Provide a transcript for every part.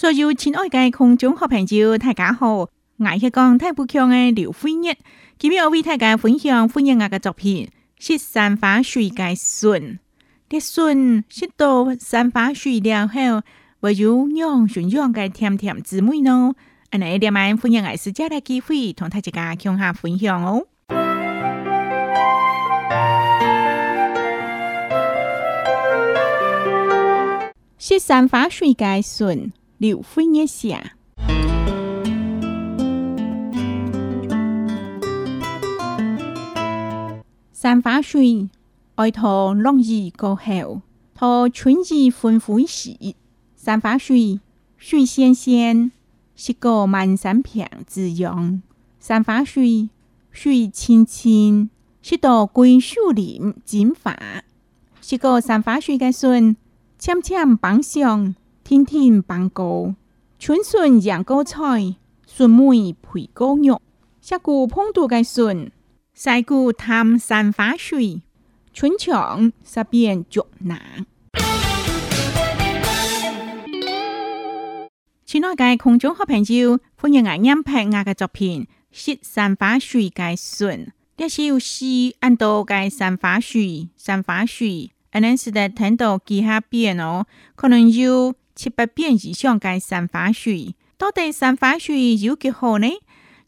所有親愛嘅空中好朋友，大家好，我係講太不強嘅劉惠月，今日我為大家分享惠月嘅作品《雪山花水嘅筍》。啲筍食到山花水了後，會有釀醇釀嘅甜甜滋味咯。我哋點樣歡迎我私家嘅機會，同大家共下分享哦。雪山花水嘅筍。流飞叶下，山花水，爱它落雨过后，它春意欢呼时。山花水，水鲜鲜，是个满山遍子样。山花水，水清清，是到桂树林进发。是个山花水的孙，轻轻捧上。天天帮哥，春笋养高菜，笋梅配高肉，峡谷烹毒个笋，山谷汤山花水，春墙十变脚难。亲爱的观众好朋友，欢迎来欣赏我嘅作品《山花水嘅笋》。这是有试按到个山花水，山花水，可能是在听到其他边哦，可能有。七八遍以上嘅山花水。到底山花水有几好呢？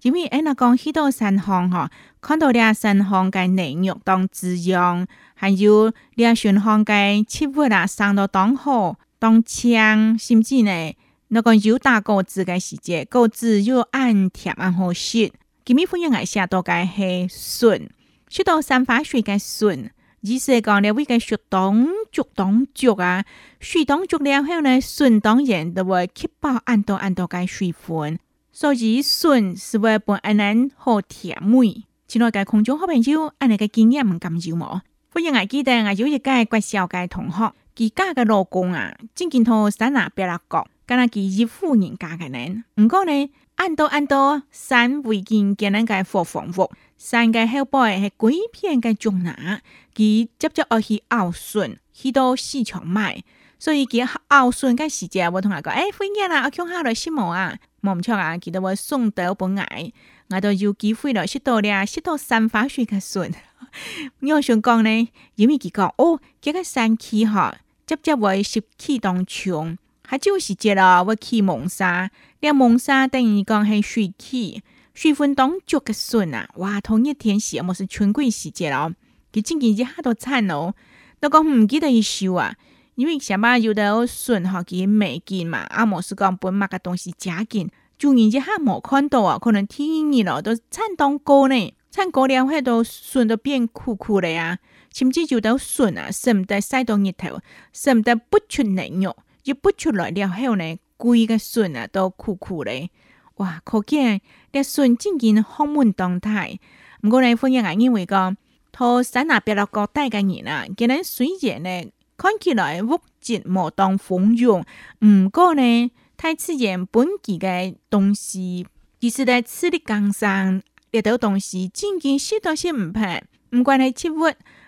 因为安那讲许多山乡哈，看到俩山乡嘅嫩肉当滋养，还有俩山常嘅七物啊生到当好当枪，甚至呢，那个有大果子嘅时节，果子又安甜安好吃。今米分享爱下多介系笋，许多山花水嘅笋。只是讲咧，威个学当足当足啊，水当足了后呢，笋当然就会吸饱很多很多个水分，所以笋是会伴安人好甜美。前来个空中好朋友，安尼个经验唔甘少么？我用我记得我有一个怪小嘅同学，自家个老公啊，经见他三下别拉讲。佢阿二夫人家的人，毋过呢，按到按到，山会见见人嘅破房屋，山嘅后背系鬼片嘅中牙，佢接接而系傲顺，去到市场卖，所以佢傲顺嘅时节，我同阿讲，诶，飞见啦，我抢好了，识冇啊？冇唔错啊，佢都话送得不矮，我到有机会咗识多啲啊，识山花水嘅顺。我想讲呢，因为佢讲，哦，这个山区哈，接接会湿气当长。下就是节咯，我去蒙山，了蒙山等于讲系水气、水分当足个笋啊！哇，同一天时啊，莫是春季时节咯，佮今年一下多产哦。都讲唔记得一收啊，因为上班有的笋哈，佮美见嘛，啊莫是讲本物个东西正见，就年一下无看到啊，可能天热咯，都产当高呢，产高了块都笋都变枯枯了呀，甚至就到笋啊，舍不得晒到日头，舍不得不出嫩肉。一拨出来了后呢，龟个笋啊都枯枯的。哇！可见只笋真经豪门当态。不过呢，欢迎阿认为讲，佢山那别个国家嘅人啊，今哋虽然呢看起来物质冇当丰裕，不过呢，佢哋自然本地的东西，其实在吃的江山呢头东西真经食都食唔怕，唔管系吃物，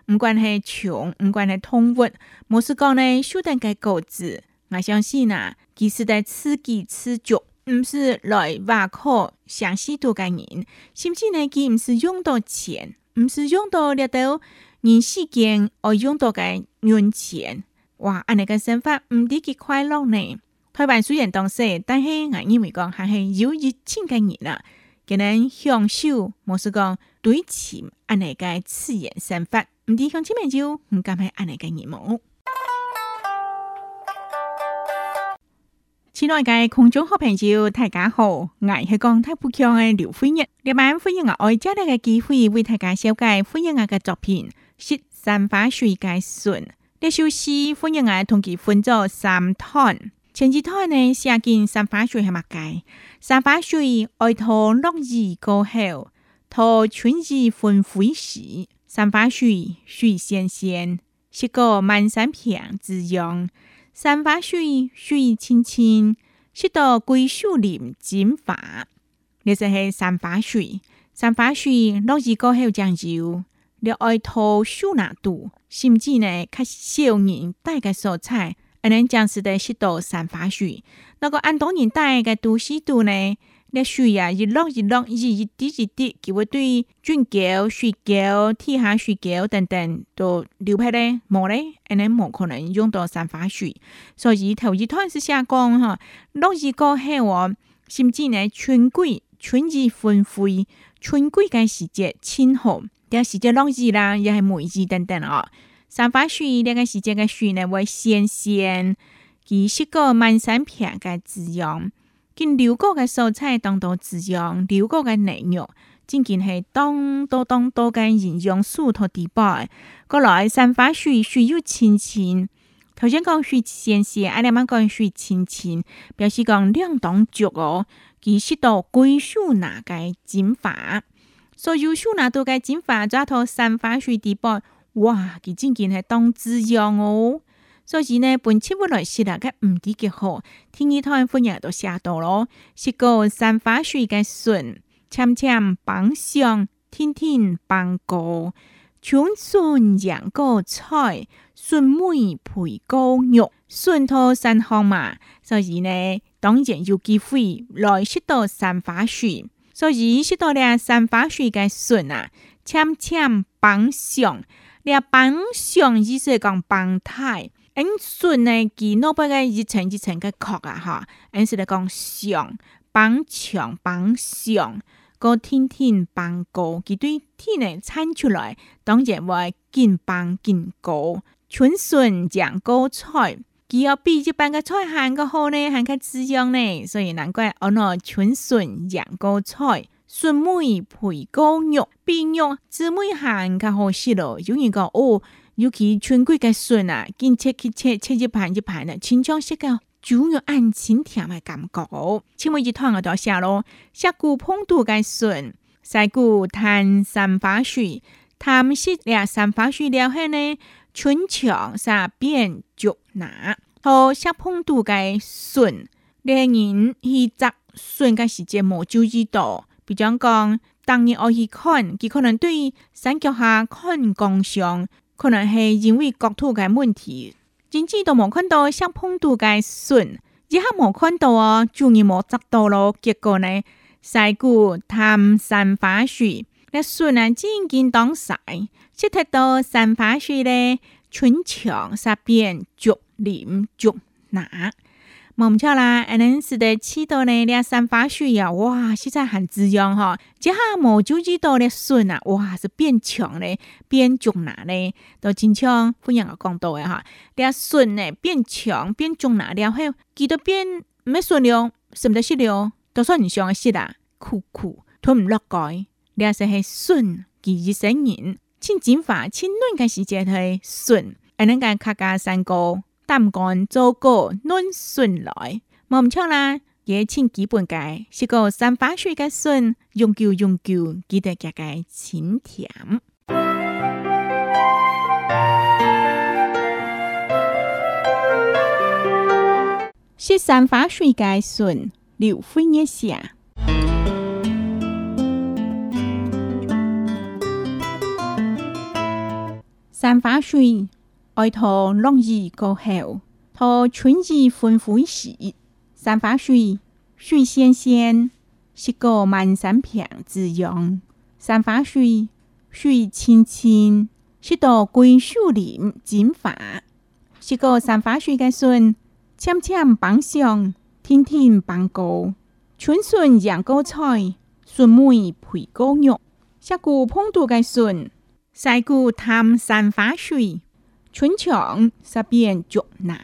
唔管系穷，唔管系通物，冇是讲呢，小邓个果子。我相信啊，其实在刺激刺激，唔是来挖苦湘西多嘅人，甚至呢佢唔是用到钱，唔是用到掠到人世间，我用到嘅冤钱，哇！安尼个生活唔得几快乐呢？台湾虽然当时，但系我认为讲是有一千嘅日啦，佢能享受，冇是讲对钱，安尼个刺激生活唔得享千美朝，唔敢系阿你嘅热门。亲爱的观众和朋友，大家好，我是讲太不强的刘飞月。今晚，欢迎我爱家人的机会，为大家小解。欢迎我的作品《三花水》嘅诵。这首诗，欢迎我同佢分作三段。前几段呢，写建三花水系物界。三花水爱托落雨过后，托春雨分飞时，三花水水鲜鲜，是个满山片之养。山花水水清清，吸到归树林精华。那是黑山花水，山花水落是过后将就。你爱吐树拿度，甚至呢，较少年带个蔬菜，而你将是在吸到山花水，那个按当年代的都市度呢？那水呀，一落一落，一滴一滴，几多对春沟、水沟、地下水沟等等都流派咧，冇咧，安尼冇可能用到三花水。所以头一趟是下降哈，落雨过后，甚至呢春季、春季分飞、春季嘅时节清红，第二时节落雨啦，也系梅子等等啊，三花水，第个时节嘅水呢会鲜鲜，几十个满山遍嘅滋养。见辽国嘅蔬菜当多滋养，辽国嘅牛容，正正系当多当多嘅营养素菜地包。过来散发水水又清清，头先讲水鲜鲜，阿娘妈讲水清清，表示讲两党足哦。其实到归属那该剪化，所有手拿都该剪化，抓套散发水地包，哇，佢正仅系当滋养哦。所以呢，本切不来时，佢唔止结好，天耳汤嘅分人都写到咯。是个山花水嘅笋，纤纤绑上，天天绑过，春笋养个菜，笋梅配个肉，笋托生汤嘛。所以呢，当然有机会来食到山花水，所以食到呢山花水嘅笋啊，纤纤绑上，你绑上意思讲绑太。笋呢，其萝不嘅一层一层嘅壳啊，吓，因是嚟讲上绑长绑上，个天天绑高，佢对天呢产出来，当然会见绑见高，春笋长高菜，佢要比一般嘅菜还个好呢，还个滋养呢，所以难怪我那春笋长高菜，笋梅配高肉，比肉姊妹还个好食咯，有人讲哦。尤其春季个笋啊，见切切切切一盘一盘的，清像色个，总有按清甜的感觉。前尾一汤我就下咯。峡谷烹煮个笋，晒谷摊三花水，摊是俩三花水了后呢，春肠三变竹拿，好下谷烹煮个笋，两人去摘笋个时间无就几到。比讲讲，当你我去看，佮可能对山脚下看江上。可能是因为国土的问题，甚至都没看到像碰到的笋，一下没看到哦，就你没执到咯。结果呢，晒谷贪山花水，那笋呢，真见当晒，吃太多山花水呢，春场杀变浊脸浊脑。冇唔巧啦，安尼是得七多呢？俩三花水呀，哇，实在很滋养哈。即下冇煮几多的笋啊，哇，是变强嘞，变壮呐嘞，都经常分享我讲到的哈。俩笋呢，变强变壮呐，了嘿，几多变？没数了，什么数了，都算你想的食啦？苦苦吞唔落盖。俩是系笋，几几十年，千整法，千嫩个时节系笋，阿能讲客家山歌。擔杆做過嫩筍來，冇錯啦。也千幾本解是個三花水嘅筍，用久用久，記得嘅嘅淺甜。是三花水嘅筍，劉輝月寫。三花水。爱到落雨过后，到春意欢呼时，山花水水鲜鲜，是个满山遍子样。山花水水清清，是到桂树林金发。是个山花水的笋，纤纤绑上，天天绑个。春笋养高菜，笋梅配高肉，峡谷碰到的笋，晒谷汤山花水。全场十遍，就拿。